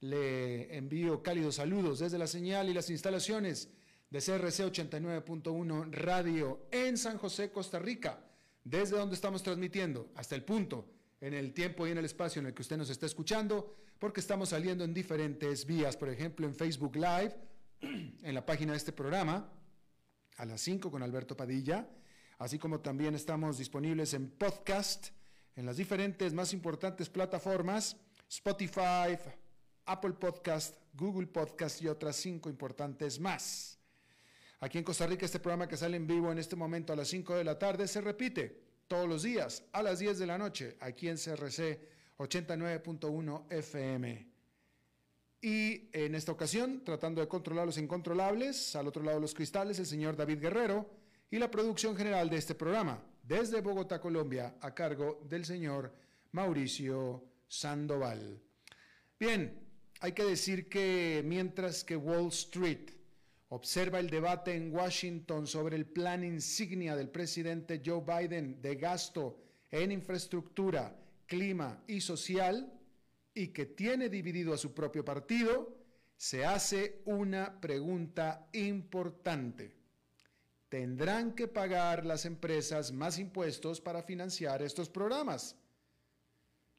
le envío cálidos saludos desde la señal y las instalaciones de CRC 89.1 Radio en San José, Costa Rica, desde donde estamos transmitiendo hasta el punto, en el tiempo y en el espacio en el que usted nos está escuchando, porque estamos saliendo en diferentes vías, por ejemplo en Facebook Live, en la página de este programa, a las 5 con Alberto Padilla, así como también estamos disponibles en podcast, en las diferentes más importantes plataformas, Spotify, Apple Podcast, Google Podcast y otras cinco importantes más. Aquí en Costa Rica este programa que sale en vivo en este momento a las 5 de la tarde se repite todos los días a las 10 de la noche aquí en CRC 89.1 FM. Y en esta ocasión, tratando de controlar los incontrolables, al otro lado de los cristales, el señor David Guerrero y la producción general de este programa, desde Bogotá, Colombia, a cargo del señor Mauricio Sandoval. Bien, hay que decir que mientras que Wall Street observa el debate en Washington sobre el plan insignia del presidente Joe Biden de gasto en infraestructura, clima y social, y que tiene dividido a su propio partido, se hace una pregunta importante. ¿Tendrán que pagar las empresas más impuestos para financiar estos programas?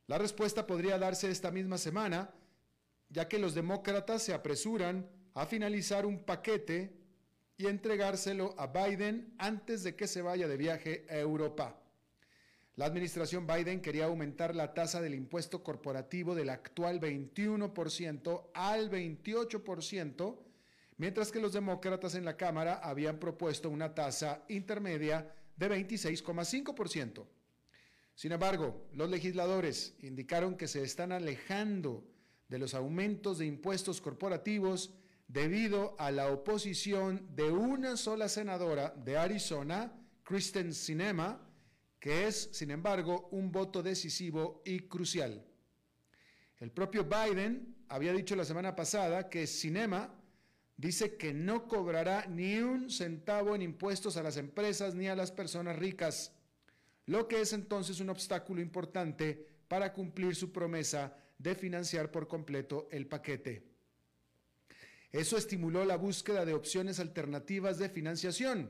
La respuesta podría darse esta misma semana ya que los demócratas se apresuran a finalizar un paquete y entregárselo a Biden antes de que se vaya de viaje a Europa. La administración Biden quería aumentar la tasa del impuesto corporativo del actual 21% al 28%, mientras que los demócratas en la Cámara habían propuesto una tasa intermedia de 26,5%. Sin embargo, los legisladores indicaron que se están alejando de los aumentos de impuestos corporativos debido a la oposición de una sola senadora de Arizona, Kristen Sinema, que es, sin embargo, un voto decisivo y crucial. El propio Biden había dicho la semana pasada que Sinema dice que no cobrará ni un centavo en impuestos a las empresas ni a las personas ricas, lo que es entonces un obstáculo importante para cumplir su promesa de financiar por completo el paquete. Eso estimuló la búsqueda de opciones alternativas de financiación.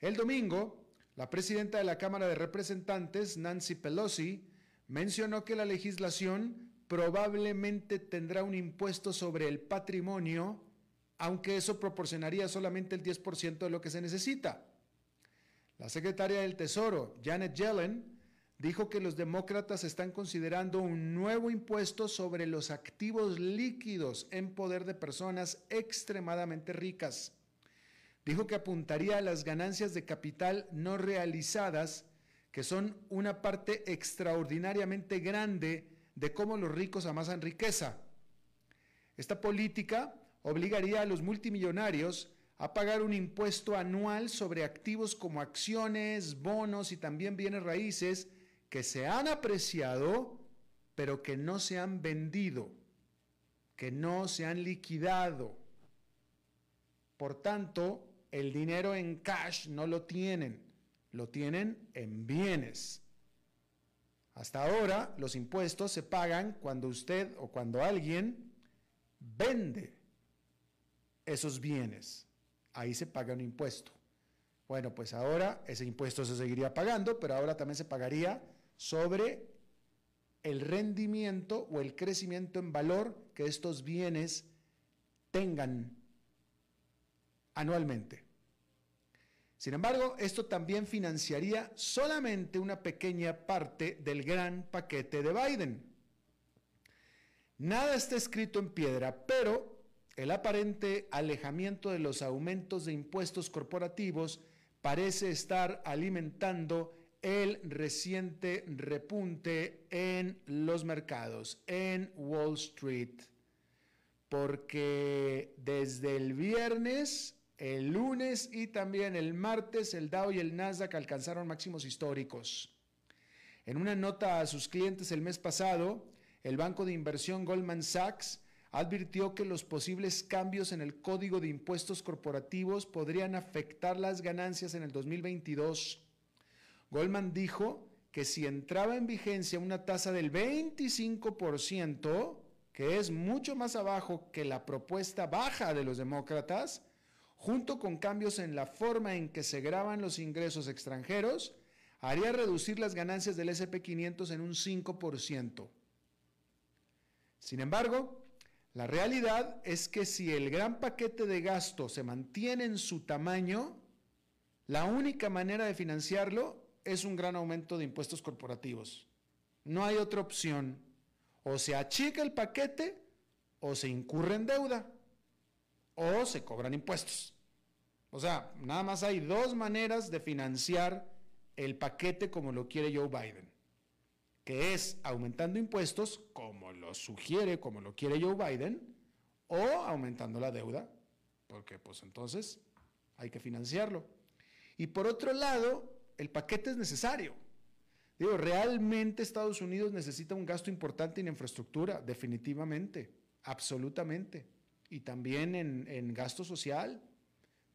El domingo, la presidenta de la Cámara de Representantes, Nancy Pelosi, mencionó que la legislación probablemente tendrá un impuesto sobre el patrimonio, aunque eso proporcionaría solamente el 10% de lo que se necesita. La secretaria del Tesoro, Janet Yellen, dijo que los demócratas están considerando un nuevo impuesto sobre los activos líquidos en poder de personas extremadamente ricas. Dijo que apuntaría a las ganancias de capital no realizadas, que son una parte extraordinariamente grande de cómo los ricos amasan riqueza. Esta política obligaría a los multimillonarios a pagar un impuesto anual sobre activos como acciones, bonos y también bienes raíces que se han apreciado, pero que no se han vendido, que no se han liquidado. Por tanto, el dinero en cash no lo tienen, lo tienen en bienes. Hasta ahora, los impuestos se pagan cuando usted o cuando alguien vende esos bienes. Ahí se paga un impuesto. Bueno, pues ahora ese impuesto se seguiría pagando, pero ahora también se pagaría sobre el rendimiento o el crecimiento en valor que estos bienes tengan anualmente. Sin embargo, esto también financiaría solamente una pequeña parte del gran paquete de Biden. Nada está escrito en piedra, pero el aparente alejamiento de los aumentos de impuestos corporativos parece estar alimentando el reciente repunte en los mercados, en Wall Street, porque desde el viernes, el lunes y también el martes, el Dow y el Nasdaq alcanzaron máximos históricos. En una nota a sus clientes el mes pasado, el banco de inversión Goldman Sachs advirtió que los posibles cambios en el código de impuestos corporativos podrían afectar las ganancias en el 2022. Goldman dijo que si entraba en vigencia una tasa del 25%, que es mucho más abajo que la propuesta baja de los demócratas, junto con cambios en la forma en que se graban los ingresos extranjeros, haría reducir las ganancias del SP500 en un 5%. Sin embargo, la realidad es que si el gran paquete de gasto se mantiene en su tamaño, la única manera de financiarlo es un gran aumento de impuestos corporativos. No hay otra opción. O se achica el paquete o se incurre en deuda o se cobran impuestos. O sea, nada más hay dos maneras de financiar el paquete como lo quiere Joe Biden que es aumentando impuestos, como lo sugiere, como lo quiere Joe Biden, o aumentando la deuda, porque pues entonces hay que financiarlo. Y por otro lado, el paquete es necesario. Digo, realmente Estados Unidos necesita un gasto importante en infraestructura, definitivamente, absolutamente. Y también en, gasto social,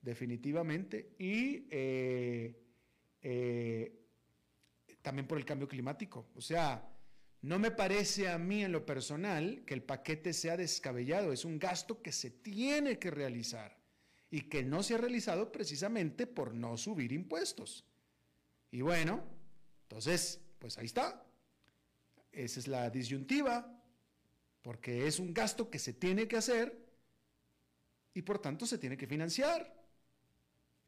definitivamente. Y eh, eh, también por el cambio climático. O sea, no me parece a mí en lo personal que el paquete sea descabellado, es un gasto que se tiene que realizar y que no se ha realizado precisamente por no subir impuestos. Y bueno, entonces, pues ahí está. Esa es la disyuntiva, porque es un gasto que se tiene que hacer y por tanto se tiene que financiar.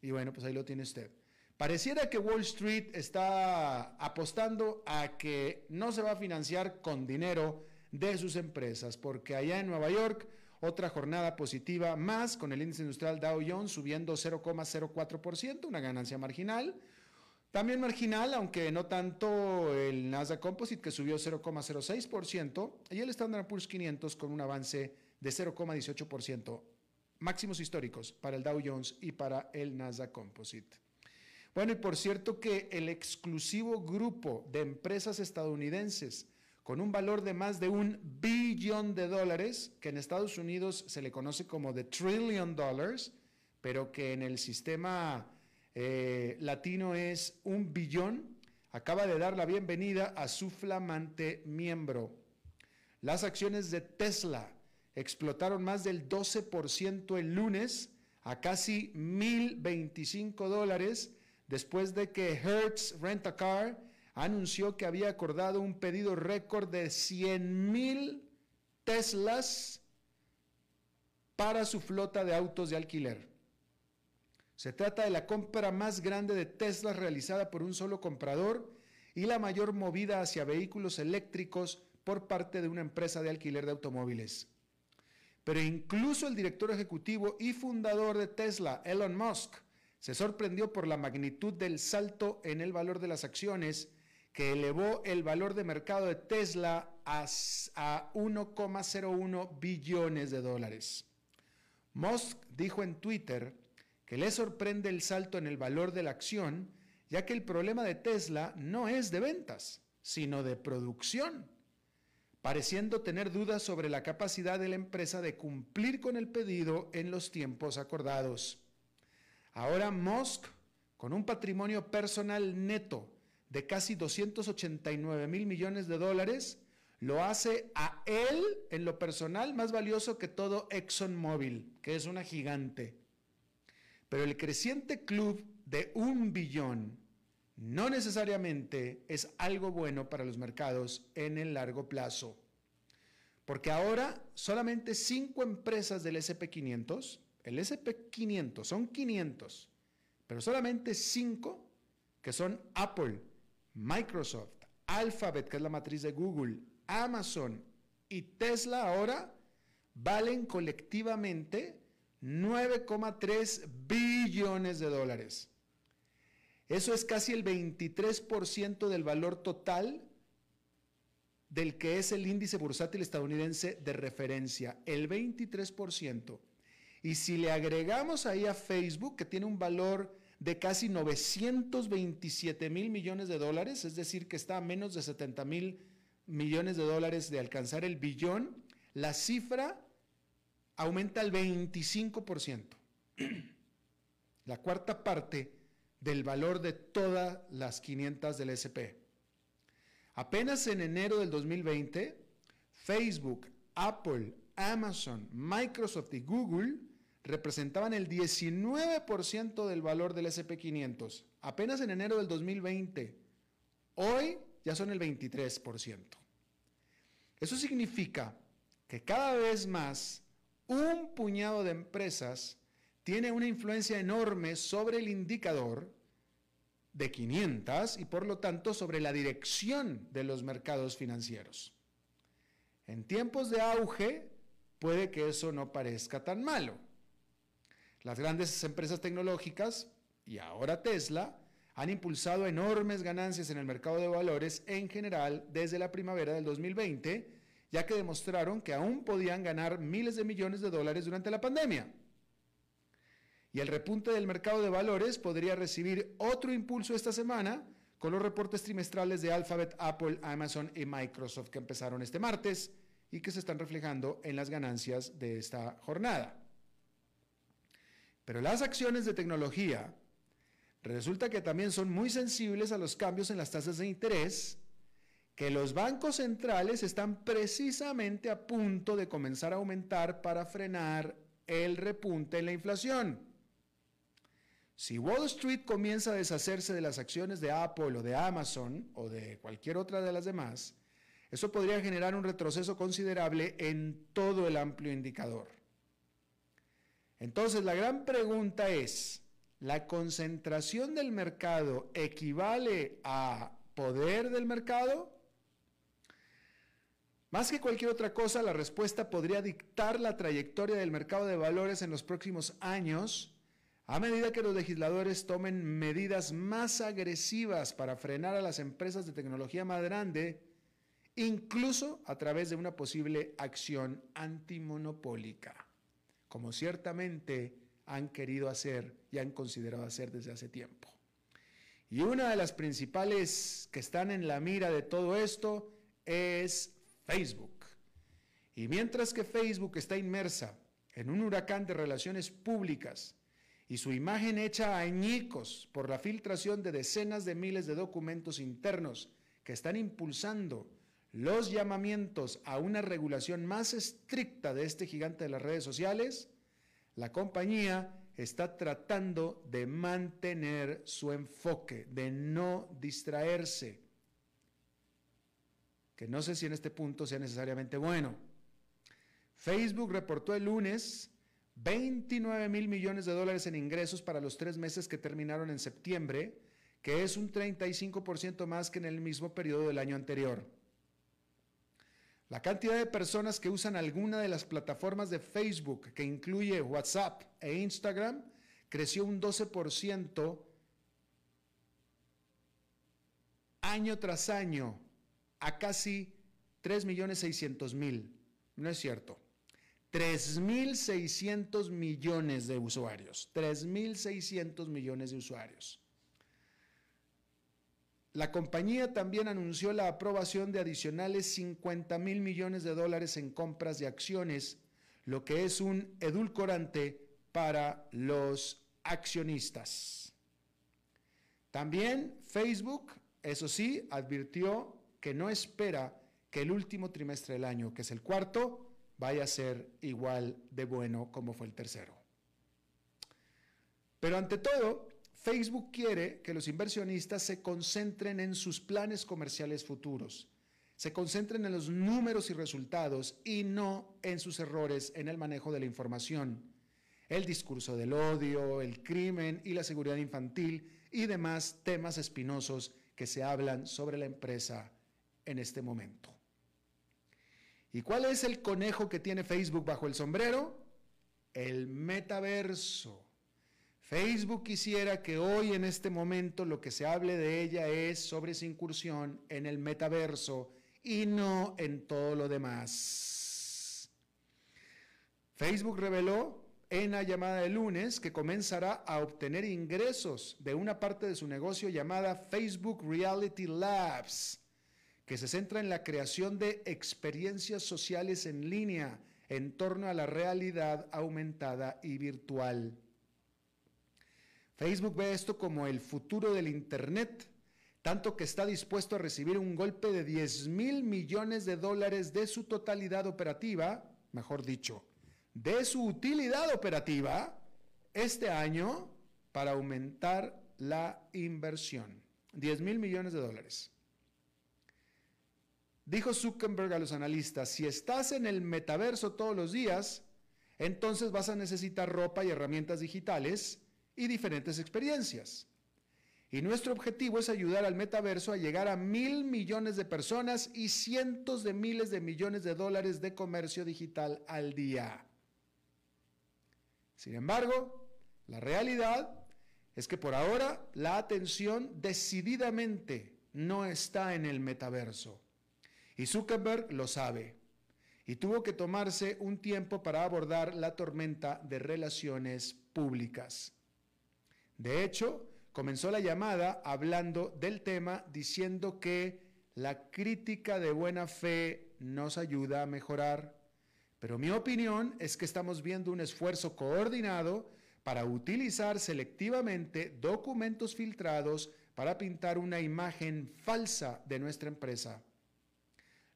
Y bueno, pues ahí lo tiene usted. Pareciera que Wall Street está apostando a que no se va a financiar con dinero de sus empresas, porque allá en Nueva York, otra jornada positiva más con el índice industrial Dow Jones subiendo 0,04%, una ganancia marginal. También marginal, aunque no tanto el Nasdaq Composite que subió 0,06% y el Standard Poor's 500 con un avance de 0,18%, máximos históricos para el Dow Jones y para el Nasdaq Composite. Bueno, y por cierto que el exclusivo grupo de empresas estadounidenses con un valor de más de un billón de dólares, que en Estados Unidos se le conoce como the trillion dollars, pero que en el sistema eh, latino es un billón, acaba de dar la bienvenida a su flamante miembro. Las acciones de Tesla explotaron más del 12% el lunes a casi 1.025 dólares después de que Hertz Rent a Car anunció que había acordado un pedido récord de 100 mil Teslas para su flota de autos de alquiler. Se trata de la compra más grande de Teslas realizada por un solo comprador y la mayor movida hacia vehículos eléctricos por parte de una empresa de alquiler de automóviles. Pero incluso el director ejecutivo y fundador de Tesla, Elon Musk, se sorprendió por la magnitud del salto en el valor de las acciones que elevó el valor de mercado de Tesla a, 1,01 billones de dólares. Musk dijo en Twitter que le sorprende el salto en el valor de la acción, ya que el problema de Tesla no es de ventas, sino de producción, pareciendo tener dudas sobre la capacidad de la empresa de cumplir con el pedido en los tiempos acordados. Ahora Musk, con un patrimonio personal neto de casi 289 mil millones de dólares, lo hace a él en lo personal más valioso que todo ExxonMobil, que es una gigante. Pero el creciente club de un billón no necesariamente es algo bueno para los mercados en el largo plazo. Porque ahora solamente cinco empresas del SP500, el SP500 son 500, pero solamente cinco que son Apple, Microsoft, Alphabet, que es la matriz de Google, Amazon y Tesla ahora valen colectivamente 9,3 billones de dólares. Eso es casi el 23% del valor total del que es el índice bursátil estadounidense de referencia, el 23%. Y si le agregamos ahí a Facebook, que tiene un valor de casi 927 mil millones de dólares, es decir, que está a menos de 70 mil millones de dólares de alcanzar el billón, la cifra aumenta al 25%. La cuarta parte del valor de todas las 500 del SP. Apenas en enero del 2020, Facebook, Apple, Amazon, Microsoft y Google representaban el 19% del valor del SP500. Apenas en enero del 2020. Hoy ya son el 23%. Eso significa que cada vez más un puñado de empresas tiene una influencia enorme sobre el indicador de 500 y por lo tanto sobre la dirección de los mercados financieros. En tiempos de auge puede que eso no parezca tan malo. Las grandes empresas tecnológicas y ahora Tesla han impulsado enormes ganancias en el mercado de valores en general desde la primavera del 2020, ya que demostraron que aún podían ganar miles de millones de dólares durante la pandemia. Y el repunte del mercado de valores podría recibir otro impulso esta semana con los reportes trimestrales de Alphabet, Apple, Amazon y Microsoft que empezaron este martes y que se están reflejando en las ganancias de esta jornada. Pero las acciones de tecnología resulta que también son muy sensibles a los cambios en las tasas de interés que los bancos centrales están precisamente a punto de comenzar a aumentar para frenar el repunte en la inflación. Si Wall Street comienza a deshacerse de las acciones de Apple o de Amazon o de cualquier otra de las demás, eso podría generar un retroceso considerable en todo el amplio indicador. Entonces, la gran pregunta es, ¿la concentración del mercado equivale a poder del mercado? Más que cualquier otra cosa, la respuesta podría dictar la trayectoria del mercado de valores en los próximos años a medida que los legisladores tomen medidas más agresivas para frenar a las empresas de tecnología más grande, incluso a través de una posible acción antimonopólica, como ciertamente han querido hacer y han considerado hacer desde hace tiempo. Y una de las principales que están en la mira de todo esto es Facebook. Y mientras que Facebook está inmersa en un huracán de relaciones públicas, y su imagen hecha añicos por la filtración de decenas de miles de documentos internos que están impulsando los llamamientos a una regulación más estricta de este gigante de las redes sociales, la compañía está tratando de mantener su enfoque, de no distraerse, que no sé si en este punto sea necesariamente bueno. Facebook reportó el lunes 29 mil millones de dólares en ingresos para los tres meses que terminaron en septiembre, que es un 35% más que en el mismo periodo del año anterior. La cantidad de personas que usan alguna de las plataformas de Facebook, que incluye WhatsApp e Instagram, creció un 12% año tras año a casi 3.600.000. No es cierto. 3.600 millones de usuarios. 3.600 millones de usuarios. La compañía también anunció la aprobación de adicionales 50 mil millones de dólares en compras de acciones, lo que es un edulcorante para los accionistas. También Facebook, eso sí, advirtió que no espera que el último trimestre del año, que es el cuarto, vaya a ser igual de bueno como fue el tercero. Pero ante todo, Facebook quiere que los inversionistas se concentren en sus planes comerciales futuros, se concentren en los números y resultados y no en sus errores en el manejo de la información, el discurso del odio, el crimen y la seguridad infantil y demás temas espinosos que se hablan sobre la empresa en este momento. ¿Y cuál es el conejo que tiene Facebook bajo el sombrero? El metaverso. Facebook quisiera que hoy en este momento lo que se hable de ella es sobre su incursión en el metaverso y no en todo lo demás. Facebook reveló en la llamada de lunes que comenzará a obtener ingresos de una parte de su negocio llamada Facebook Reality Labs, que se centra en la creación de experiencias sociales en línea en torno a la realidad aumentada y virtual. Facebook ve esto como el futuro del Internet, tanto que está dispuesto a recibir un golpe de 10 mil millones de dólares de su totalidad operativa, mejor dicho, de su utilidad operativa este año para aumentar la inversión. 10 mil millones de dólares. Dijo Zuckerberg a los analistas, si estás en el metaverso todos los días, entonces vas a necesitar ropa y herramientas digitales y diferentes experiencias. Y nuestro objetivo es ayudar al metaverso a llegar a mil millones de personas y cientos de miles de millones de dólares de comercio digital al día. Sin embargo, la realidad es que por ahora la atención decididamente no está en el metaverso. Y Zuckerberg lo sabe. Y tuvo que tomarse un tiempo para abordar la tormenta de relaciones públicas. De hecho, comenzó la llamada hablando del tema diciendo que la crítica de buena fe nos ayuda a mejorar. Pero mi opinión es que estamos viendo un esfuerzo coordinado para utilizar selectivamente documentos filtrados para pintar una imagen falsa de nuestra empresa.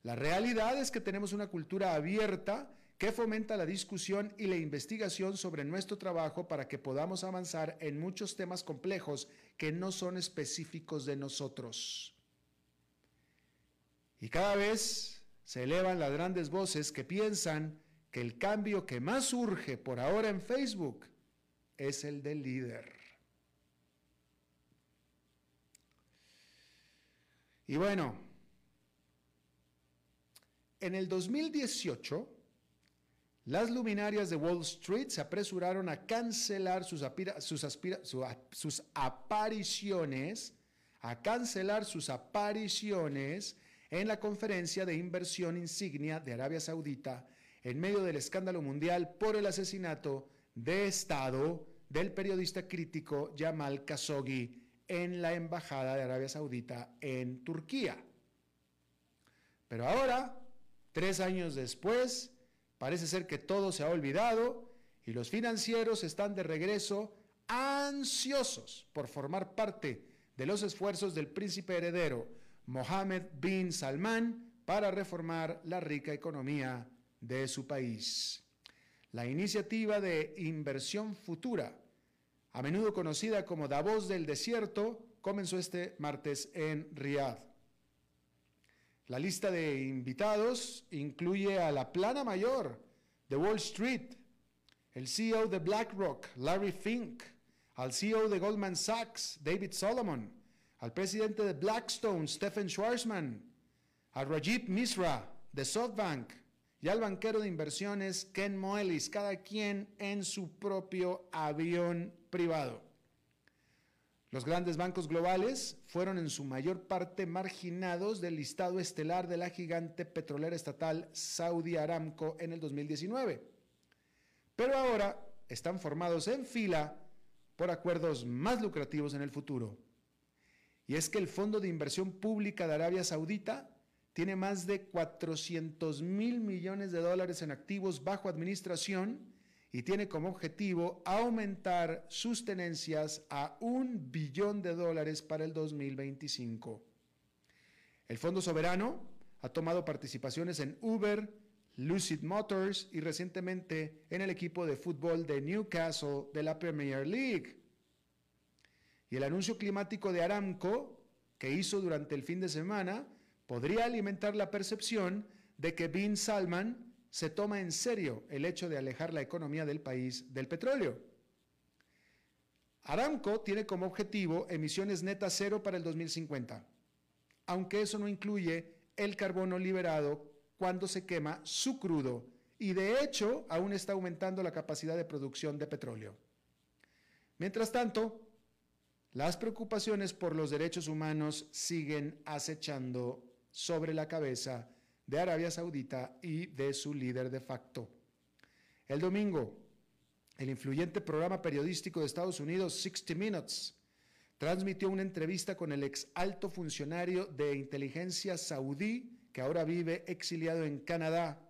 La realidad es que tenemos una cultura abierta que fomenta la discusión y la investigación sobre nuestro trabajo para que podamos avanzar en muchos temas complejos que no son específicos de nosotros. Y cada vez se elevan las grandes voces que piensan que el cambio que más urge por ahora en Facebook es el del líder. Y bueno, en el 2018, las luminarias de Wall Street se apresuraron a cancelar sus, apariciones, a cancelar sus apariciones en la conferencia de inversión insignia de Arabia Saudita en medio del escándalo mundial por el asesinato de Estado del periodista crítico Jamal Khashoggi en la Embajada de Arabia Saudita en Turquía. Pero ahora, tres años después, Parece ser que todo se ha olvidado y los financieros están de regreso ansiosos por formar parte de los esfuerzos del príncipe heredero Mohammed bin Salman para reformar la rica economía de su país. La iniciativa de inversión futura, a menudo conocida como Davos del Desierto, comenzó este martes en Riyadh. La lista de invitados incluye a la plana mayor de Wall Street, el CEO de BlackRock, Larry Fink, al CEO de Goldman Sachs, David Solomon, al presidente de Blackstone, Stephen Schwarzman, a Rajiv Misra de SoftBank y al banquero de inversiones Ken Moelis, cada quien en su propio avión privado. Los grandes bancos globales fueron en su mayor parte marginados del listado estelar de la gigante petrolera estatal Saudi Aramco en el 2019. Pero ahora están formados en fila por acuerdos más lucrativos en el futuro. Y es que el Fondo de Inversión Pública de Arabia Saudita tiene más de 400 mil millones de dólares en activos bajo administración y tiene como objetivo aumentar sus tenencias a un billón de dólares para el 2025. El Fondo Soberano ha tomado participaciones en Uber, Lucid Motors y recientemente en el equipo de fútbol de Newcastle de la Premier League. Y el anuncio climático de Aramco que hizo durante el fin de semana podría alimentar la percepción de que Bin Salman se toma en serio el hecho de alejar la economía del país del petróleo. Aramco tiene como objetivo emisiones netas cero para el 2050, aunque eso no incluye el carbono liberado cuando se quema su crudo y de hecho aún está aumentando la capacidad de producción de petróleo. Mientras tanto, las preocupaciones por los derechos humanos siguen acechando sobre la cabeza de Arabia Saudita y de su líder de facto. El domingo, el influyente programa periodístico de Estados Unidos, 60 Minutes, transmitió una entrevista con el ex alto funcionario de inteligencia saudí que ahora vive exiliado en Canadá,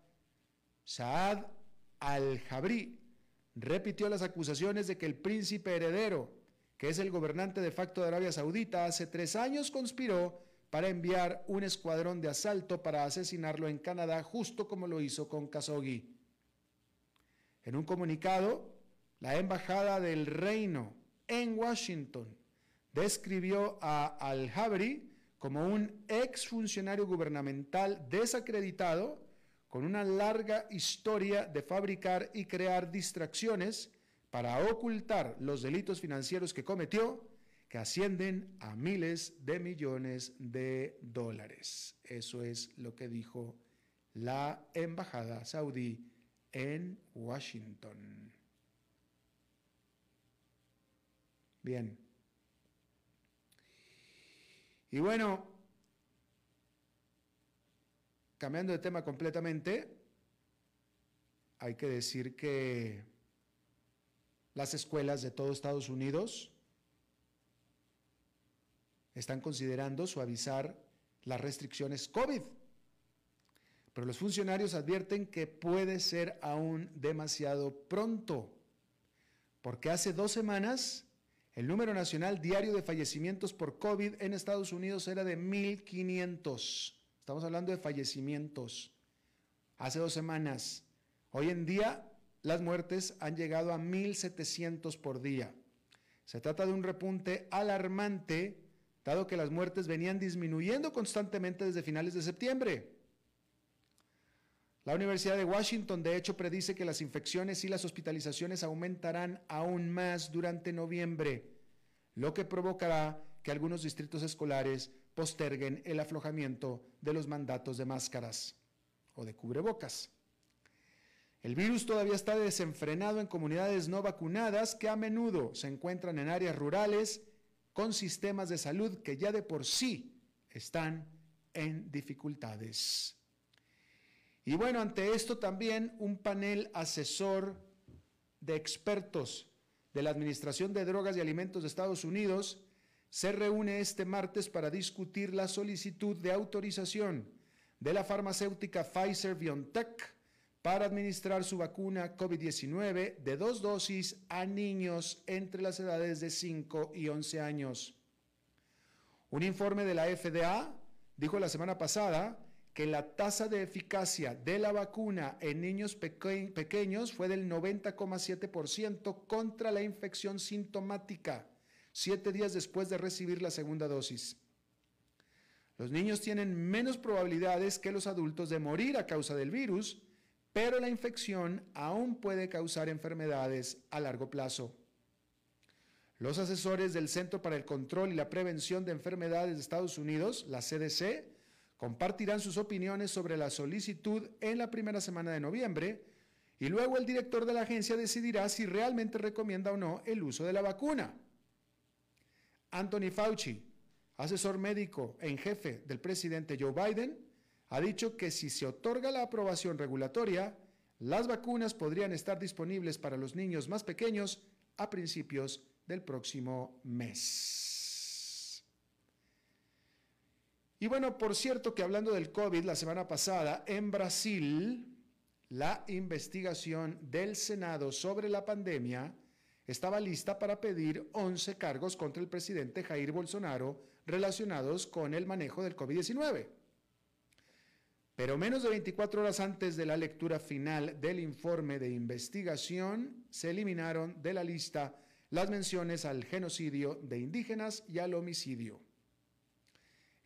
Saad al-Jabri, repitió las acusaciones de que el príncipe heredero, que es el gobernante de facto de Arabia Saudita, hace tres años conspiró para enviar un escuadrón de asalto para asesinarlo en Canadá, justo como lo hizo con Khashoggi. En un comunicado, la Embajada del Reino en Washington describió a Al-Jabri como un exfuncionario gubernamental desacreditado con una larga historia de fabricar y crear distracciones para ocultar los delitos financieros que cometió, que ascienden a miles de millones de dólares. Eso es lo que dijo la embajada saudí en Washington. Bien. Y bueno, cambiando de tema completamente, hay que decir que las escuelas de todo Estados Unidos están considerando suavizar las restricciones COVID. Pero los funcionarios advierten que puede ser aún demasiado pronto, porque hace dos semanas el número nacional diario de fallecimientos por COVID en Estados Unidos era de 1.500. Estamos hablando de fallecimientos. Hace dos semanas. Hoy en día las muertes han llegado a 1.700 por día. Se trata de un repunte alarmante, dado que las muertes venían disminuyendo constantemente desde finales de septiembre. La Universidad de Washington, de hecho, predice que las infecciones y las hospitalizaciones aumentarán aún más durante noviembre, lo que provocará que algunos distritos escolares posterguen el aflojamiento de los mandatos de máscaras o de cubrebocas. El virus todavía está desenfrenado en comunidades no vacunadas que a menudo se encuentran en áreas rurales con sistemas de salud que ya de por sí están en dificultades. Y bueno, ante esto también un panel asesor de expertos de la Administración de Drogas y Alimentos de Estados Unidos se reúne este martes para discutir la solicitud de autorización de la farmacéutica Pfizer BioNTech para administrar su vacuna COVID-19 de dos dosis a niños entre las edades de 5 y 11 años. Un informe de la FDA dijo la semana pasada que la tasa de eficacia de la vacuna en niños pequeños fue del 90,7% contra la infección sintomática, siete días después de recibir la segunda dosis. Los niños tienen menos probabilidades que los adultos de morir a causa del virus, pero la infección aún puede causar enfermedades a largo plazo. Los asesores del Centro para el Control y la Prevención de Enfermedades de Estados Unidos, la CDC, compartirán sus opiniones sobre la solicitud en la primera semana de noviembre y luego el director de la agencia decidirá si realmente recomienda o no el uso de la vacuna. Anthony Fauci, asesor médico en jefe del presidente Joe Biden, ha dicho que si se otorga la aprobación regulatoria, las vacunas podrían estar disponibles para los niños más pequeños a principios del próximo mes. Y bueno, por cierto que hablando del COVID, la semana pasada en Brasil, la investigación del Senado sobre la pandemia estaba lista para pedir 11 cargos contra el presidente Jair Bolsonaro relacionados con el manejo del COVID-19. Pero menos de 24 horas antes de la lectura final del informe de investigación, se eliminaron de la lista las menciones al genocidio de indígenas y al homicidio.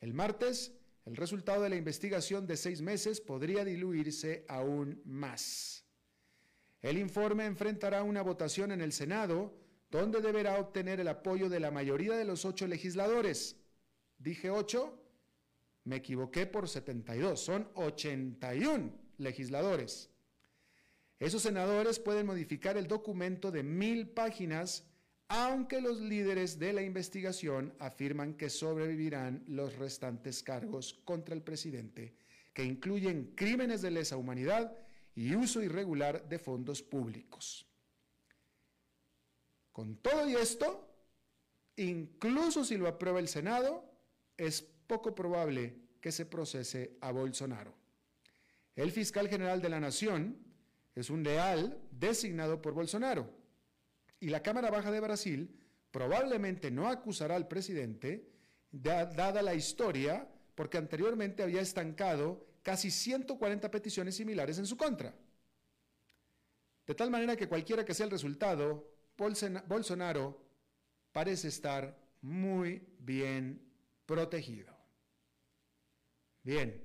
El martes, El resultado de la investigación de seis meses podría diluirse aún más. El informe enfrentará una votación en el Senado, donde deberá obtener el apoyo de la mayoría de los ocho legisladores. Dije ocho, me equivoqué por 72, son 81 legisladores. Esos senadores pueden modificar el documento de mil páginas, aunque los líderes de la investigación afirman que sobrevivirán los restantes cargos contra el presidente, que incluyen crímenes de lesa humanidad y uso irregular de fondos públicos. Con todo y esto, incluso si lo aprueba el Senado, es poco probable que se procese a Bolsonaro. El fiscal general de la Nación es un leal designado por Bolsonaro y la Cámara Baja de Brasil probablemente no acusará al presidente, dada la historia, porque anteriormente había estancado casi 140 peticiones similares en su contra. De tal manera que cualquiera que sea el resultado, Bolsonaro parece estar muy bien protegido. Bien,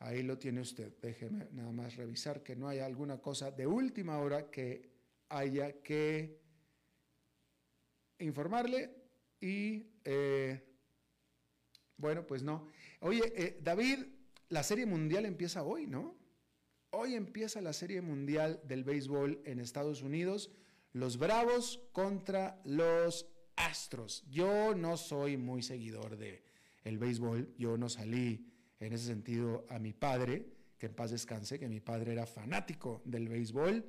ahí lo tiene usted. Déjeme nada más revisar que no haya alguna cosa de última hora que haya que informarle y eh, bueno, pues no. Oye, eh, David, la serie mundial empieza hoy, ¿no? Hoy empieza la serie mundial del béisbol en Estados Unidos. Los Bravos contra los Astros. Yo no soy muy seguidor de el béisbol. Yo no salí en ese sentido a mi padre, que en paz descanse, que mi padre era fanático del béisbol.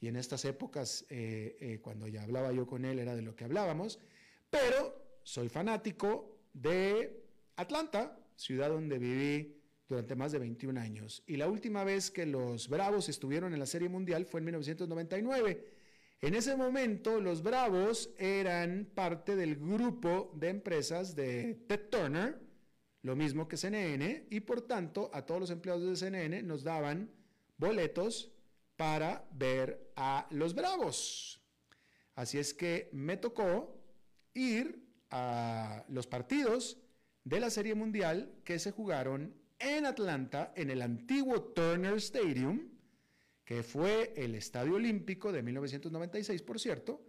Y en estas épocas, eh, eh, cuando ya hablaba yo con él, era de lo que hablábamos. Pero soy fanático de Atlanta, ciudad donde viví durante más de 21 años. Y la última vez que los Bravos estuvieron en la Serie Mundial fue en 1999. En ese momento los Bravos eran parte del grupo de empresas de Ted Turner, lo mismo que CNN, y por tanto a todos los empleados de CNN nos daban boletos para ver a los Bravos. Así es que me tocó ir a los partidos de la Serie Mundial que se jugaron en Atlanta, en el antiguo Turner Stadium, que fue el Estadio Olímpico de 1996, por cierto.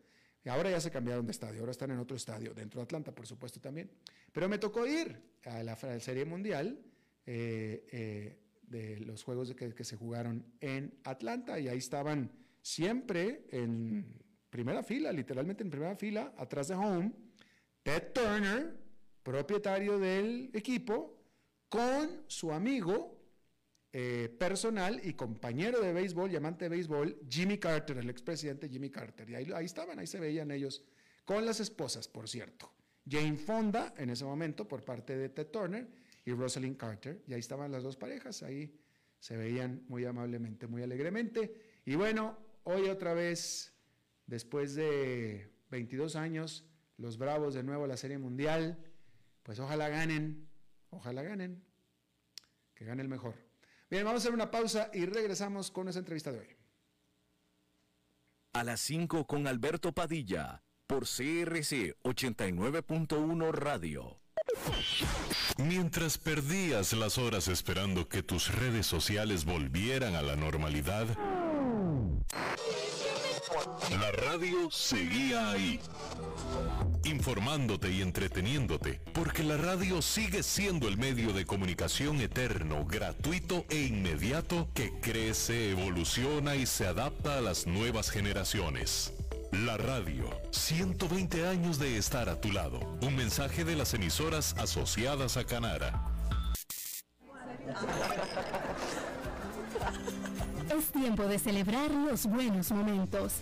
Ahora ya se cambiaron de estadio, ahora están en otro estadio, dentro de Atlanta, por supuesto, también. Pero me tocó ir a la, Serie Mundial eh, eh, de los juegos que, que se jugaron en Atlanta y ahí estaban siempre en primera fila, literalmente en primera fila, atrás de home, Ted Turner, propietario del equipo, con su amigo eh, personal y compañero de béisbol, llamante de béisbol, Jimmy Carter, el expresidente Jimmy Carter. Y ahí, ahí estaban, ahí se veían ellos, con las esposas, por cierto. Jane Fonda, en ese momento, por parte de Ted Turner, y Rosalind Carter. Y ahí estaban las dos parejas, ahí se veían muy amablemente, muy alegremente. Y bueno, hoy otra vez, después de 22 años, los Bravos de nuevo a la Serie Mundial pues ojalá ganen, ojalá ganen, que gane el mejor. Bien, vamos a hacer una pausa y regresamos con esa entrevista de hoy. A las 5 con Alberto Padilla, por CRC 89.1 Radio. Mientras perdías las horas esperando que tus redes sociales volvieran a la normalidad, la radio seguía ahí informándote y entreteniéndote, porque la radio sigue siendo el medio de comunicación eterno, gratuito e inmediato que crece, evoluciona y se adapta a las nuevas generaciones. La radio, 120 años de estar a tu lado. Un mensaje de las emisoras asociadas a Canara. Es tiempo de celebrar los buenos momentos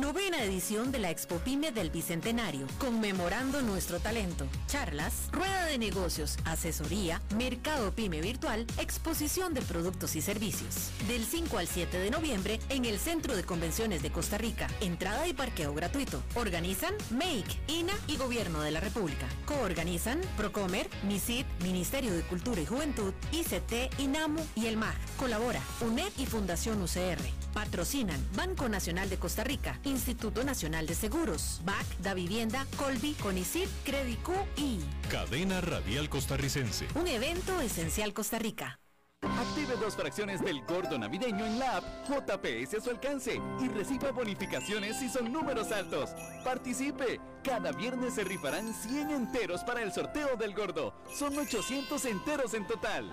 Novena edición de la Expo Pyme del Bicentenario, conmemorando nuestro talento. Charlas, rueda de negocios, asesoría, mercado Pyme virtual, exposición de productos y servicios. Del 5 al 7 de noviembre en el Centro de Convenciones de Costa Rica. Entrada y parqueo gratuito. Organizan Make, INA y Gobierno de la República. Coorganizan Procomer, MISID, Ministerio de Cultura y Juventud, ICT, INAMU y el MAG. Colabora UNED y Fundación UCR. Patrocinan Banco Nacional de Costa Rica, Instituto Nacional de Seguros, BAC, Da Vivienda, Colby, Conicip, Credicu y Cadena Radial Costarricense. Un evento esencial Costa Rica. Active dos fracciones del gordo navideño en la app JPS a su alcance y reciba bonificaciones si son números altos. Participe. Cada viernes se rifarán 100 enteros para el sorteo del gordo. Son 800 enteros en total.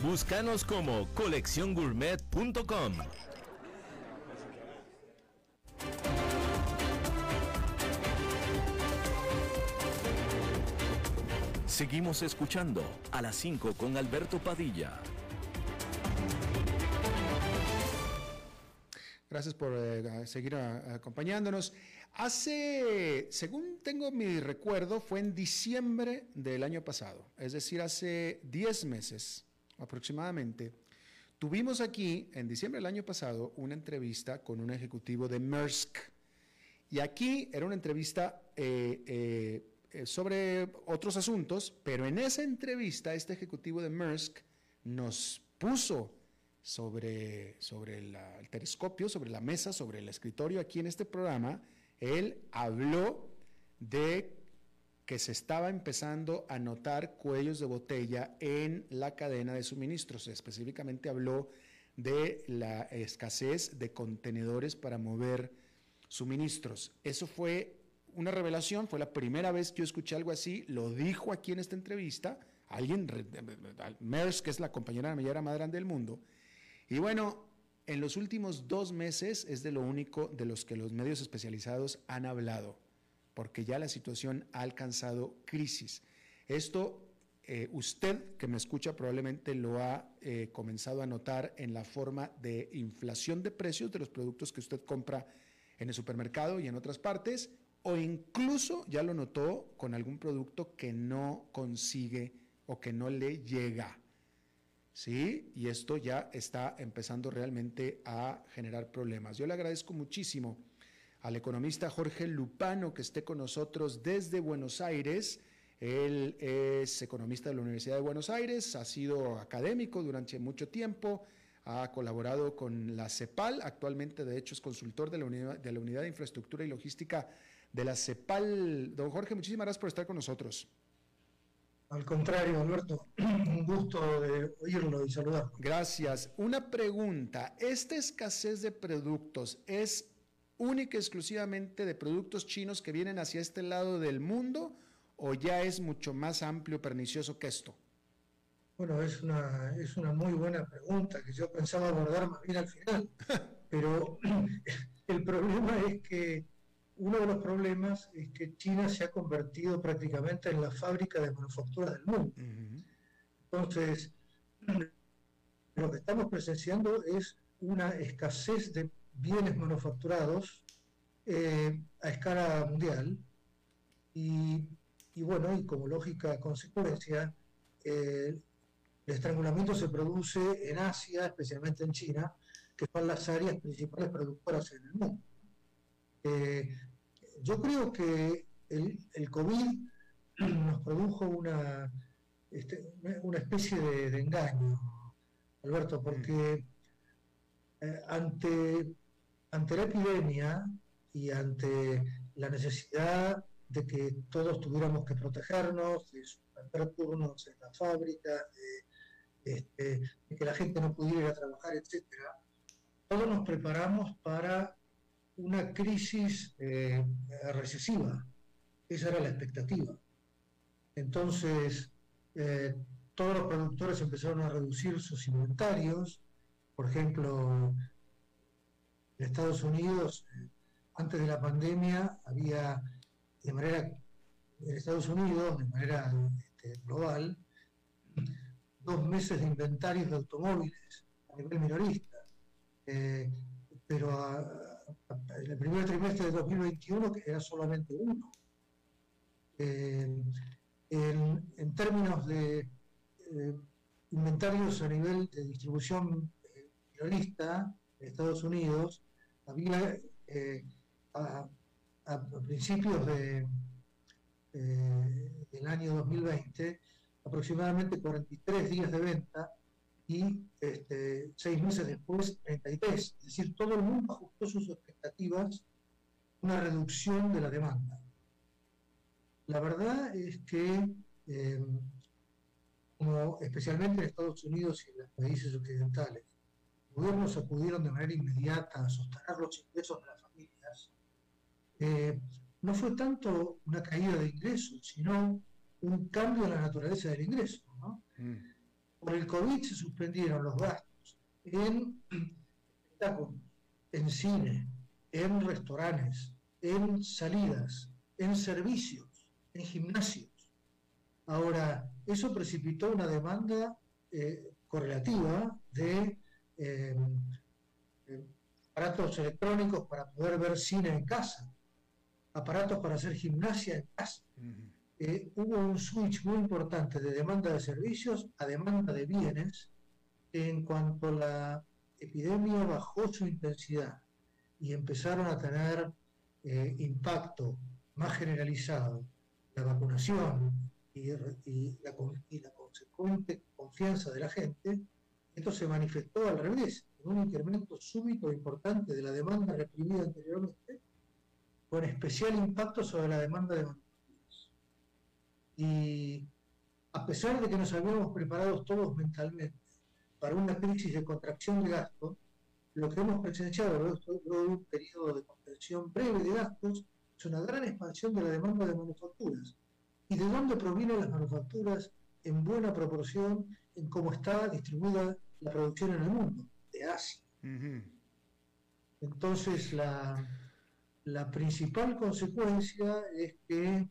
Búscanos como colecciongourmet.com. Seguimos escuchando a las 5 con Alberto Padilla. Gracias por eh, seguir a- acompañándonos. Hace, según tengo mi recuerdo, fue en diciembre del año pasado, es decir, hace 10 meses aproximadamente. Tuvimos aquí, en diciembre del año pasado, una entrevista con un ejecutivo de Maersk. Y aquí era una entrevista eh, eh, eh, sobre otros asuntos, pero en esa entrevista este ejecutivo de Maersk nos puso sobre, sobre el telescopio, sobre la mesa, sobre el escritorio aquí en este programa, él habló de que se estaba empezando a notar cuellos de botella en la cadena de suministros. Específicamente habló de la escasez de contenedores para mover suministros. Eso fue una revelación, fue la primera vez que yo escuché algo así, lo dijo aquí en esta entrevista, alguien, Maersk, que es la compañera naviera más grande del mundo, y bueno, en los últimos dos meses es de lo único de los que los medios especializados han hablado, porque ya la situación ha alcanzado crisis. Esto, eh, usted que me escucha probablemente lo ha eh, comenzado a notar en la forma de inflación de precios de los productos que usted compra en el supermercado y en otras partes, o incluso ya lo notó con algún producto que no consigue o que no le llega. ¿sí? Y esto ya está empezando realmente a generar problemas. Yo le agradezco muchísimo al economista Jorge Lupano que esté con nosotros desde Buenos Aires. Él es economista de la Universidad de Buenos Aires, ha sido académico durante mucho tiempo, ha colaborado con la CEPAL, actualmente de hecho es consultor de la unidad de, la unidad de infraestructura y logística de la CEPAL. Don Jorge, muchísimas gracias por estar con nosotros. Al contrario, Alberto, un gusto de oírlo y saludar. Gracias. Una pregunta. ¿Esta escasez de productos es única y exclusivamente de productos chinos que vienen hacia este lado del mundo o ya es mucho más amplio, pernicioso que esto? Bueno, es una, es una muy buena pregunta que yo pensaba abordar más bien al final, pero el problema es que uno de los problemas es que China se ha convertido prácticamente en la fábrica de manufactura del mundo. Entonces, lo que estamos presenciando es una escasez de bienes manufacturados eh, a escala mundial y, bueno, y como lógica consecuencia, eh, el estrangulamiento se produce en Asia, especialmente en China, que son las áreas principales productoras en el mundo. Eh, yo creo que el, el, COVID nos produjo una, este, una especie de, engaño, Alberto, porque eh, ante, ante la epidemia y ante la necesidad de que todos tuviéramos que protegernos, de suspender turnos en la fábrica, de, este, de, que la gente no pudiera ir a trabajar, etcétera, todos nos preparamos para una crisis eh, recesiva. Esa era la expectativa. Entonces, eh, todos los productores empezaron a reducir sus inventarios. Por ejemplo, Estados Unidos, eh, antes de la pandemia, había de manera, en Estados Unidos, de manera este, global, dos meses de inventarios de automóviles a nivel minorista. pero a, en el primer trimestre de 2021 que era solamente uno. en, términos de eh, inventarios a nivel de distribución eh, minorista en Estados Unidos, había eh, a, principios de, del año 2020 aproximadamente 43 días de venta y este, seis meses después 33. Es decir, todo el mundo ajustó sus expectativas una reducción de la demanda. La verdad es que, como especialmente en Estados Unidos y en los países occidentales, gobiernos acudieron de manera inmediata a sostener los ingresos de las familias, eh, no fue tanto una caída de ingresos, sino un cambio en la naturaleza del ingreso. ¿no? Mm por el COVID se suspendieron los gastos en espectáculos, en cine, en restaurantes, en salidas, en servicios, en gimnasios. Ahora, eso precipitó una demanda eh, correlativa de eh, eh, aparatos electrónicos para poder ver cine en casa, aparatos para hacer gimnasia en casa. Hubo un switch muy importante de demanda de servicios a demanda de bienes en cuanto la epidemia bajó su intensidad y empezaron a tener eh, impacto más generalizado la vacunación y, la, consecuente confianza de la gente, esto se manifestó al revés, en un incremento súbito e importante de la demanda reprimida anteriormente, con especial impacto sobre la demanda de y a pesar de que nos habíamos preparado todos mentalmente para una crisis de contracción de gasto, lo que hemos presenciado luego de un periodo de contención breve de gastos es una gran expansión de la demanda de manufacturas. ¿Y de dónde provienen las manufacturas en buena proporción en cómo está distribuida la producción en el mundo? De Asia. Entonces, la, la principal consecuencia es que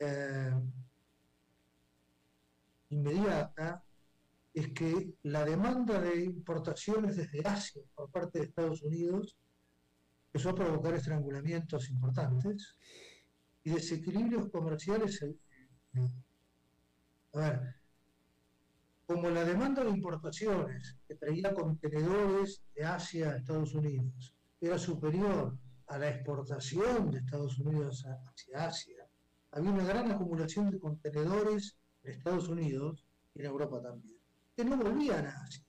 eh, inmediata es que la demanda de importaciones desde Asia por parte de Estados Unidos empezó a provocar estrangulamientos importantes y desequilibrios comerciales. A ver, como la demanda de importaciones que traía contenedores de Asia a Estados Unidos era superior a la exportación de Estados Unidos hacia Asia, había una gran acumulación de contenedores en Estados Unidos y en Europa también, que no volvían a Asia.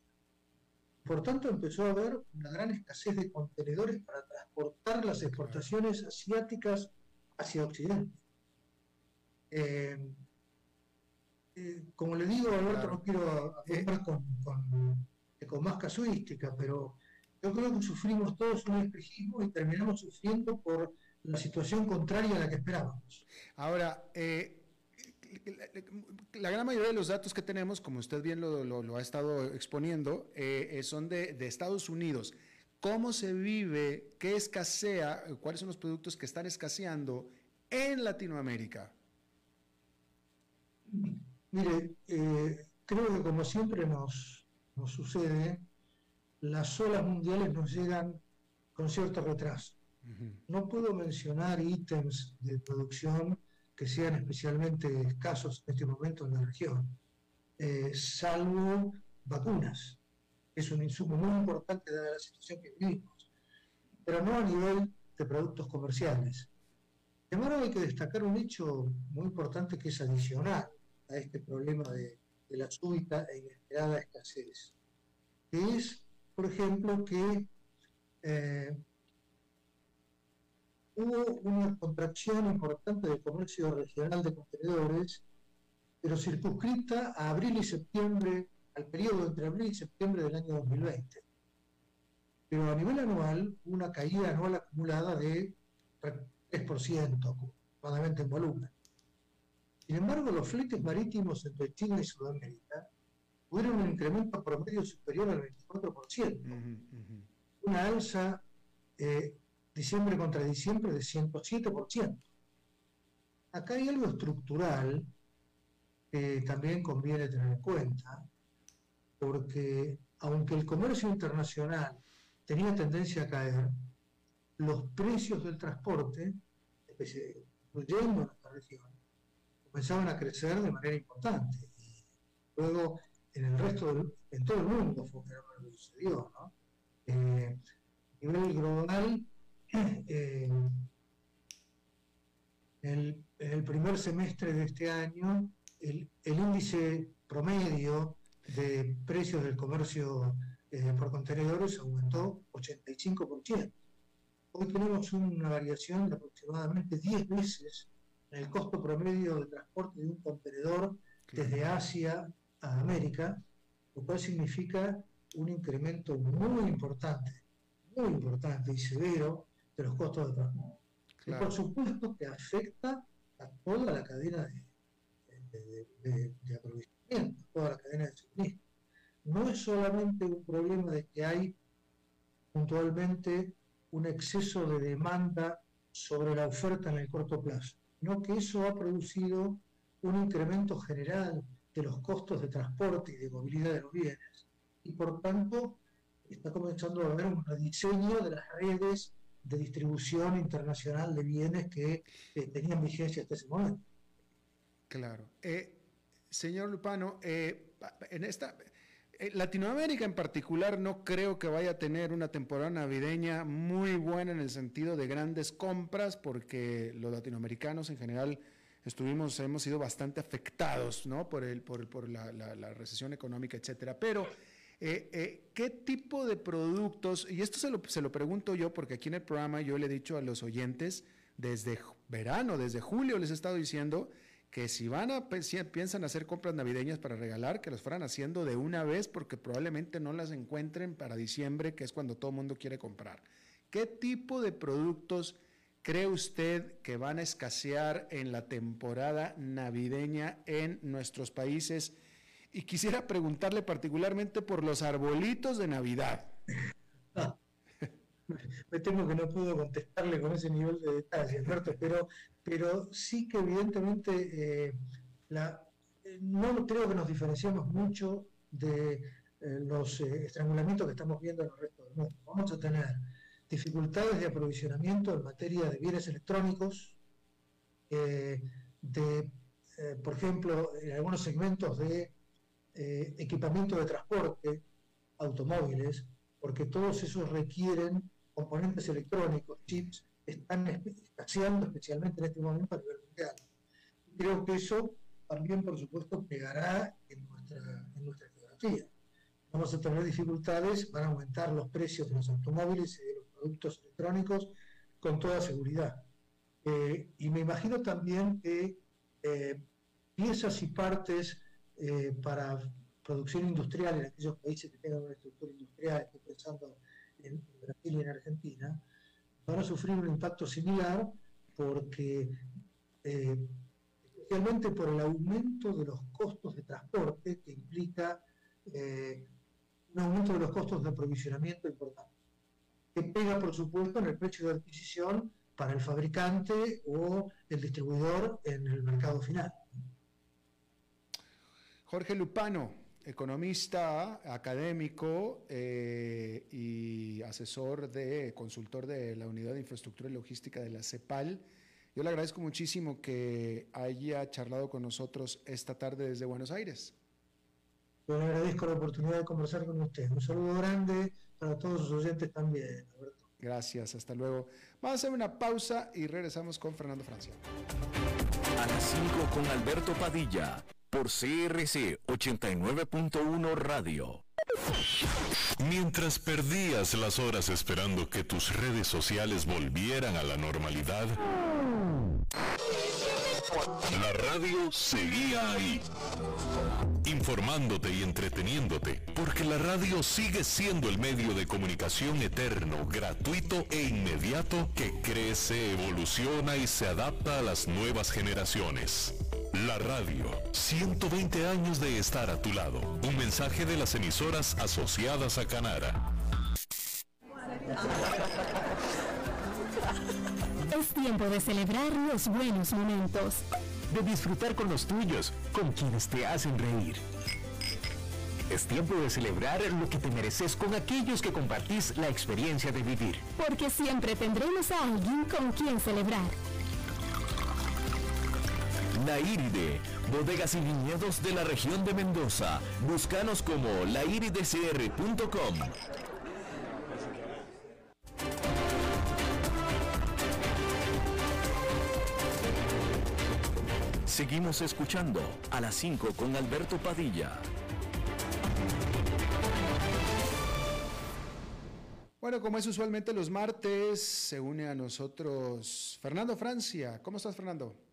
Por tanto, empezó a haber una gran escasez de contenedores para transportar las exportaciones asiáticas hacia Occidente. Eh, eh, como le digo, Alberto, no quiero hablar con, con más casuística, pero yo creo que sufrimos todos un espejismo y terminamos sufriendo por la situación contraria a la que esperábamos. Ahora, eh, la gran mayoría de los datos que tenemos, como usted bien lo, ha estado exponiendo, eh, son de, de, Estados Unidos. ¿Cómo se vive? ¿Qué escasea? ¿Cuáles son los productos que están escaseando en Latinoamérica? Mire, eh, creo que como siempre nos, nos sucede, las olas mundiales nos llegan con cierto retraso. No puedo mencionar ítems de producción que sean especialmente escasos en este momento en la región, eh, salvo vacunas. Es un insumo muy importante dada la situación que vivimos, pero no a nivel de productos comerciales. De embargo, hay que destacar un hecho muy importante que es adicional a este problema de, la súbita e inesperada escasez, que es, por ejemplo, que eh, hubo una contracción importante del comercio regional de contenedores, pero circunscrita a abril y septiembre, al periodo entre abril y septiembre del año 2020. Pero a nivel anual, una caída anual acumulada de 3%, aproximadamente en volumen. Sin embargo, los fletes marítimos entre Chile y Sudamérica tuvieron un incremento promedio superior al 24%, una alza eh, diciembre contra diciembre de 107%. Acá hay algo estructural que también conviene tener en cuenta, porque aunque el comercio internacional tenía tendencia a caer, los precios del transporte, incluyendo nuestra región, comenzaban a crecer de manera importante. luego, en el resto del, en todo el mundo fue lo que sucedió, ¿no? Eh, a nivel global, eh, en el primer semestre de este año, el, índice promedio de precios del comercio eh, por contenedores aumentó 85%. Hoy tenemos una variación de aproximadamente 10 veces el costo promedio de transporte de un contenedor desde Asia a América, lo cual significa un incremento muy importante, muy importante y severo de los costos de transporte. Y por supuesto que afecta a toda la cadena de, de aprovechamiento, toda la cadena de suministro. No es solamente un problema de que hay puntualmente un exceso de demanda sobre la oferta en el corto plazo, sino que eso ha producido un incremento general de los costos de transporte y de movilidad de los bienes. Y por tanto, está comenzando a haber un rediseño de las redes de distribución internacional de bienes que tenían vigencia hasta ese momento. Claro. Eh, señor Lupano, eh, en esta, eh, Latinoamérica en particular no creo que vaya a tener una temporada navideña muy buena en el sentido de grandes compras, porque los latinoamericanos en general estuvimos, hemos sido bastante afectados ¿no? por, el, por, por la, la, recesión económica, etcétera. Pero, eh, eh, ¿qué tipo de productos? Y esto se lo, se lo pregunto yo, porque aquí en el programa yo le he dicho a los oyentes, desde verano, desde julio les he estado diciendo que si van a piensan hacer compras navideñas para regalar, que los fueran haciendo de una vez porque probablemente no las encuentren para diciembre, que es cuando todo el mundo quiere comprar. ¿Qué tipo de productos cree usted que van a escasear en la temporada navideña en nuestros países? Y quisiera preguntarle particularmente por los arbolitos de Navidad. me temo que no puedo contestarle con ese nivel de detalle, pero, pero sí que evidentemente eh, la, no creo que nos diferenciemos mucho de eh, los eh, estrangulamientos que estamos viendo en el resto del mundo. Vamos a tener dificultades de aprovisionamiento en materia de bienes electrónicos, de, por ejemplo, en algunos segmentos de equipamiento de transporte, automóviles, porque todos esos requieren componentes electrónicos, chips, están escaseando especialmente en este momento a nivel mundial. Creo que eso también, por supuesto, pegará en nuestra, en nuestra geografía. Vamos a tener dificultades, van a aumentar los precios de los automóviles y de los productos electrónicos con toda seguridad. Eh, y me imagino también que eh, piezas y partes eh, para producción industrial en aquellos países que tengan una estructura industrial, estoy pensando en Brasil y en Argentina, van a sufrir un impacto similar porque eh, especialmente por el aumento de los costos de transporte que implica eh, un aumento de los costos de aprovisionamiento importante, que pega, por supuesto, en el precio de adquisición para el fabricante o el distribuidor en el mercado final. Jorge Lupano, economista, académico eh, y asesor de consultor de la Unidad de Infraestructura y Logística de la CEPAL. Yo le agradezco muchísimo que haya charlado con nosotros esta tarde desde Buenos Aires. Yo le agradezco la oportunidad de conversar con usted. Un saludo grande para todos sus oyentes también, Gracias, hasta luego. Vamos a hacer una pausa y regresamos con Fernando Francia. A las 5 con Alberto Padilla por CRC 89.1 Radio. Mientras perdías las horas esperando que tus redes sociales volvieran a la normalidad, la radio seguía ahí, informándote y entreteniéndote, porque la radio sigue siendo el medio de comunicación eterno, gratuito e inmediato que crece, evoluciona y se adapta a las nuevas generaciones. La radio, 120 años de estar a tu lado. Un mensaje de las emisoras asociadas a Canara. Es tiempo de celebrar los buenos momentos. De disfrutar con los tuyos, con quienes te hacen reír. Es tiempo de celebrar lo que te mereces con aquellos que compartís la experiencia de vivir. Porque siempre tendremos a alguien con quien celebrar. La Iride, bodegas y viñedos de la región de Mendoza. Búscanos como lairidecr.com. Seguimos escuchando a las 5 con Alberto Padilla. Bueno, como es usualmente los martes, se une a nosotros Fernando Francia. ¿Cómo estás, Fernando?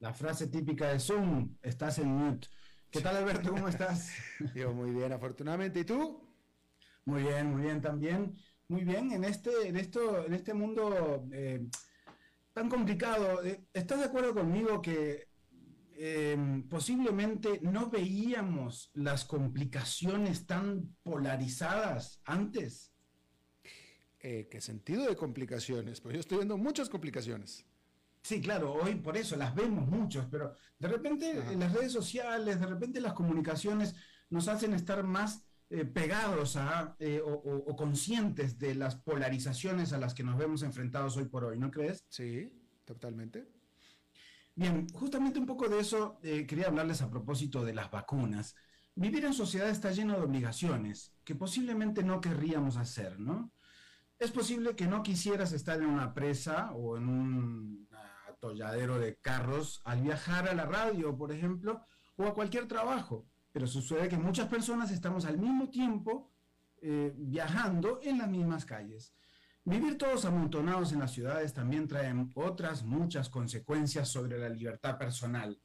La frase típica de Zoom, estás en mute. ¿Qué tal, Alberto? ¿Cómo estás? Yo muy bien, afortunadamente. ¿Y tú? Muy bien, muy bien también. Muy bien, en este, en esto, en este mundo eh, tan complicado, eh, ¿estás de acuerdo conmigo que em, posiblemente no veíamos las complicaciones tan polarizadas antes? Eh, ¿Qué sentido de complicaciones? Pues yo estoy viendo muchas complicaciones. Sí, claro, hoy por eso las vemos muchos, pero de repente en las redes sociales, de repente las comunicaciones nos hacen estar más eh, pegados a, eh, o, conscientes de las polarizaciones a las que nos vemos enfrentados hoy por hoy, ¿no crees? Sí, totalmente. Bien, justamente un poco de eso eh, quería hablarles a propósito de las vacunas. Vivir en sociedad está lleno de obligaciones que posiblemente no querríamos hacer, ¿no? Es posible que no quisieras estar en una presa o en un atolladero de carros al viajar a la radio, por ejemplo, o a cualquier trabajo. Pero sucede que muchas personas estamos al mismo tiempo eh, viajando en las mismas calles. Vivir todos amontonados en las ciudades también trae otras muchas consecuencias sobre la libertad personal.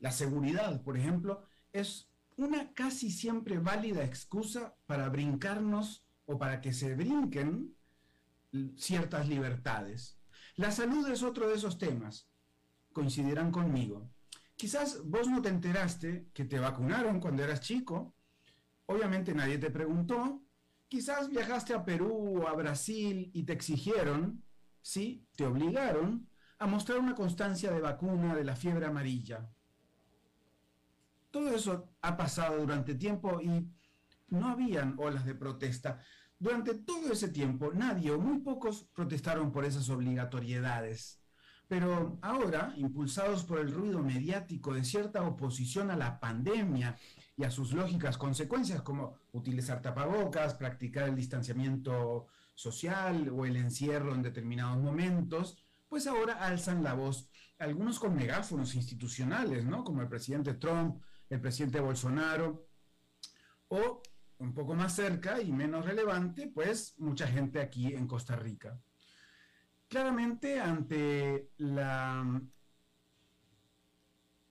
La seguridad, por ejemplo, es una casi siempre válida excusa para brincarnos o para que se brinquen ciertas libertades. La salud es otro de esos temas. Coincidirán conmigo. Quizás vos no te enteraste que te vacunaron cuando eras chico. Obviamente nadie te preguntó. Quizás viajaste a Perú o a Brasil y te exigieron, sí, te obligaron a mostrar una constancia de vacuna de la fiebre amarilla. Todo eso ha pasado durante tiempo y no habían olas de protesta. Durante todo ese tiempo, nadie o muy pocos protestaron por esas obligatoriedades. Pero ahora, impulsados por el ruido mediático de cierta oposición a la pandemia y a sus lógicas consecuencias, como utilizar tapabocas, practicar el distanciamiento social o el encierro en determinados momentos, pues ahora alzan la voz, algunos con megáfonos institucionales, ¿no? Como el presidente Trump, el presidente Bolsonaro, o un poco más cerca y menos relevante, pues mucha gente aquí en Costa Rica. Claramente ante la...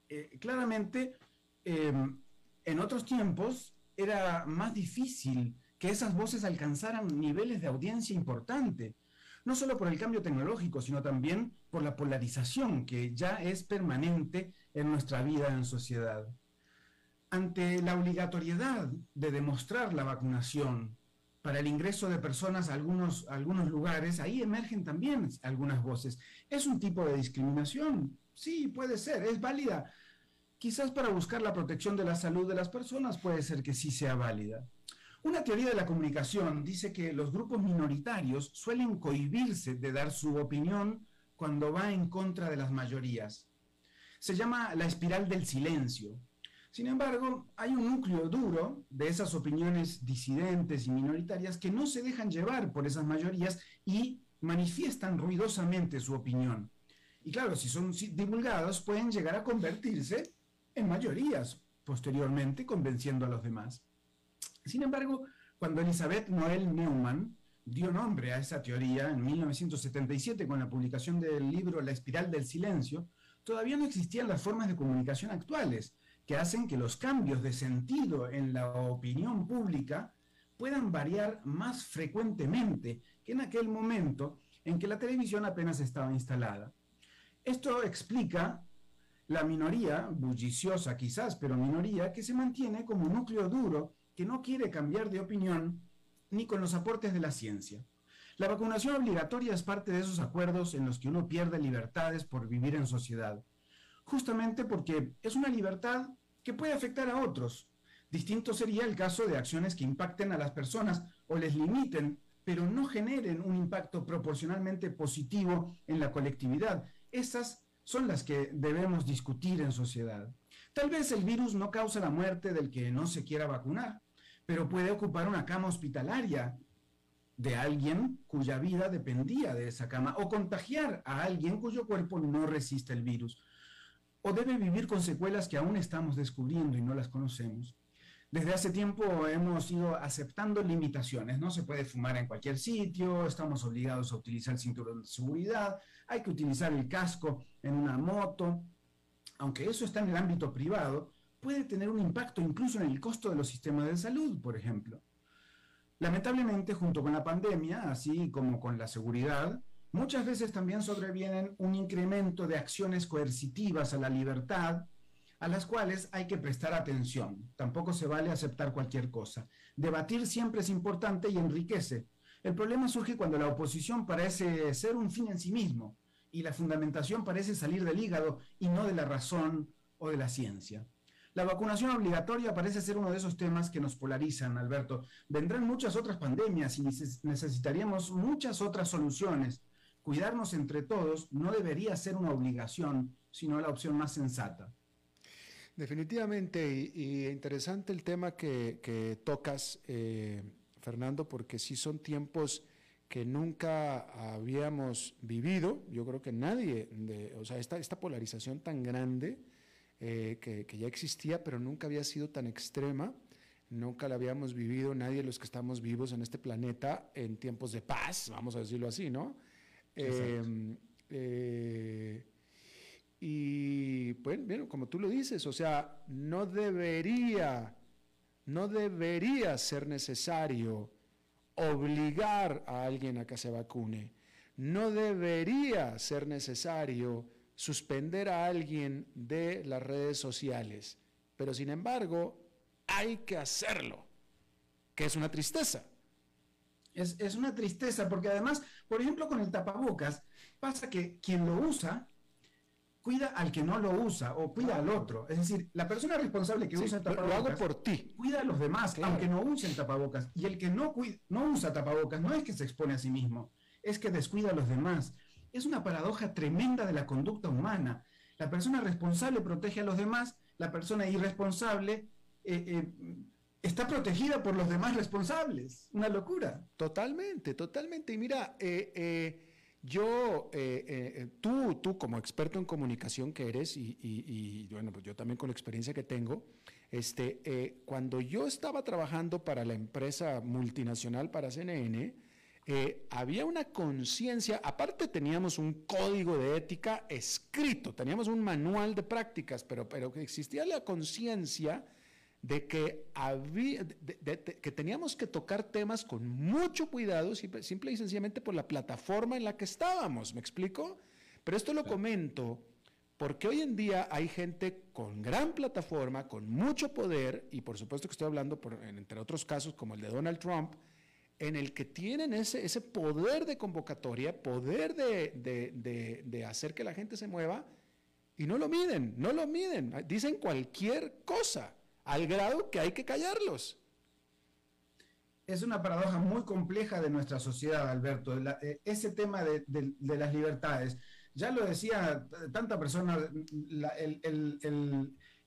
Eh, claramente em, en otros tiempos era más difícil que esas voces alcanzaran niveles de audiencia importante. no solo por el cambio tecnológico, sino también por la polarización que ya es permanente en nuestra vida en sociedad. Ante la obligatoriedad de demostrar la vacunación para el ingreso de personas a algunos, algunos lugares, ahí emergen también algunas voces. ¿Es un tipo de discriminación? Sí, puede ser, es válida. Quizás para buscar la protección de la salud de las personas puede ser que sí sea válida. Una teoría de la comunicación dice que los grupos minoritarios suelen cohibirse de dar su opinión cuando va en contra de las mayorías. Se llama la espiral del silencio sin embargo, hay un núcleo duro de esas opiniones disidentes y minoritarias que no se dejan llevar por esas mayorías y manifiestan ruidosamente su opinión. Y claro, si son divulgados, pueden llegar a convertirse en mayorías posteriormente, convenciendo a los demás. Sin embargo, cuando Elizabeth Noel Neumann dio nombre a esa teoría en 1977 con la publicación del libro La espiral del silencio, todavía no existían las formas de comunicación actuales que hacen que los cambios de sentido en la opinión pública puedan variar más frecuentemente que en aquel momento en que la televisión apenas estaba instalada. Esto explica la minoría, bulliciosa quizás, pero minoría, que se mantiene como núcleo duro que no quiere cambiar de opinión ni con los aportes de la ciencia. La vacunación obligatoria es parte de esos acuerdos en los que uno pierde libertades por vivir en sociedad justamente porque es una libertad que puede afectar a otros. Distinto sería el caso de acciones que impacten a las personas o les limiten, pero no generen un impacto proporcionalmente positivo en la colectividad. Esas son las que debemos discutir en sociedad. Tal vez el virus no causa la muerte del que no se quiera vacunar, pero puede ocupar una cama hospitalaria de alguien cuya vida dependía de esa cama o contagiar a alguien cuyo cuerpo no resiste el virus o debe vivir con secuelas que aún estamos descubriendo y no las conocemos. Desde hace tiempo hemos ido aceptando limitaciones. No se puede fumar en cualquier sitio, estamos obligados a utilizar el cinturón de seguridad, hay que utilizar el casco en una moto. Aunque eso está en el ámbito privado, puede tener un impacto incluso en el costo de los sistemas de salud, por ejemplo. Lamentablemente, junto con la pandemia, así como con la seguridad, Muchas veces también sobrevienen un incremento de acciones coercitivas a la libertad, a las cuales hay que prestar atención. Tampoco se vale aceptar cualquier cosa. Debatir siempre es importante y enriquece. El problema surge cuando la oposición parece ser un fin en sí mismo y la fundamentación parece salir del hígado y no de la razón o de la ciencia. La vacunación obligatoria parece ser uno de esos temas que nos polarizan, Alberto. Vendrán muchas otras pandemias y necesitaríamos muchas otras soluciones cuidarnos entre todos no debería ser una obligación, sino la opción más sensata. Definitivamente, y, interesante el tema que, tocas, eh, Fernando, porque sí son tiempos que nunca habíamos vivido, yo creo que nadie, o sea, esta, esta polarización tan grande eh, que, que, ya existía, pero nunca había sido tan extrema, nunca la habíamos vivido nadie de los que estamos vivos en este planeta en tiempos de paz, vamos a decirlo así, ¿no? Em, eh, y bueno, como tú lo dices, o sea, no debería, no debería ser necesario obligar a alguien a que se vacune. No debería ser necesario suspender a alguien de las redes sociales. Pero sin embargo, hay que hacerlo, que es una tristeza. Es, una tristeza porque además, por ejemplo, con el tapabocas, pasa que quien lo usa cuida al que no lo usa o cuida al otro. Es decir, la persona responsable que usa el tapabocas lo hago por ti. cuida a los demás, aunque no usen tapabocas. Y el que no, no usa tapabocas no es que se expone a sí mismo, es que descuida a los demás. Es una paradoja tremenda de la conducta humana. La persona responsable protege a los demás, la persona irresponsable eh, eh, está protegida por los demás responsables. Una locura. Totalmente, totalmente. Y mira, eh, eh, yo, eh, tú, tú como experto en comunicación que eres, y, bueno, pues yo también con la experiencia que tengo, este, cuando yo estaba trabajando para la empresa multinacional, para CNN, había una conciencia, aparte teníamos un código de ética escrito, teníamos un manual de prácticas, pero, pero existía la conciencia de que, había, que teníamos que tocar temas con mucho cuidado, simple, simple, y sencillamente por la plataforma en la que estábamos, ¿me explico? Pero esto lo comento porque hoy en día hay gente con gran plataforma, con mucho poder, y por supuesto que estoy hablando, por, entre otros casos como el de Donald Trump, en el que tienen ese, ese poder de convocatoria, poder de, de, de hacer que la gente se mueva, y no lo miden, no lo miden, dicen cualquier cosa al grado que hay que callarlos. Es una paradoja muy compleja de nuestra sociedad, Alberto, eh, ese tema de, las libertades. Ya lo decía tanta persona,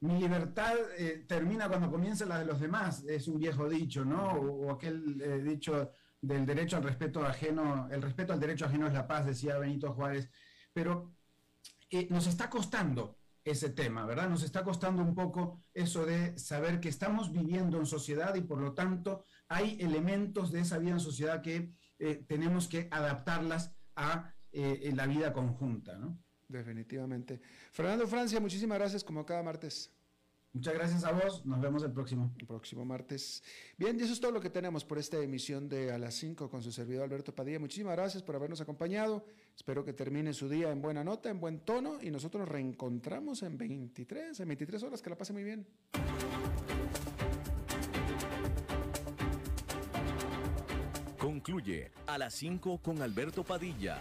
mi libertad eh, termina cuando comienza la de los demás, es un viejo dicho, ¿no? O, aquel eh, dicho del derecho al respeto ajeno, el respeto al derecho ajeno es la paz, decía Benito Juárez. Pero nos está costando ese tema, ¿verdad? Nos está costando un poco eso de saber que estamos viviendo en sociedad y por lo tanto hay elementos de esa vida en sociedad que eh, tenemos que adaptarlas a eh, la vida conjunta, ¿no? Definitivamente. Fernando Francia, muchísimas gracias como cada martes. Muchas gracias a vos. Nos vemos el próximo. El próximo martes. Bien, y eso es todo lo que tenemos por esta emisión de A las 5 con su servidor Alberto Padilla. Muchísimas gracias por habernos acompañado. Espero que termine su día en buena nota, en buen tono y nosotros nos reencontramos en 23, en 23 horas. Que la pase muy bien. Concluye A las 5 con Alberto Padilla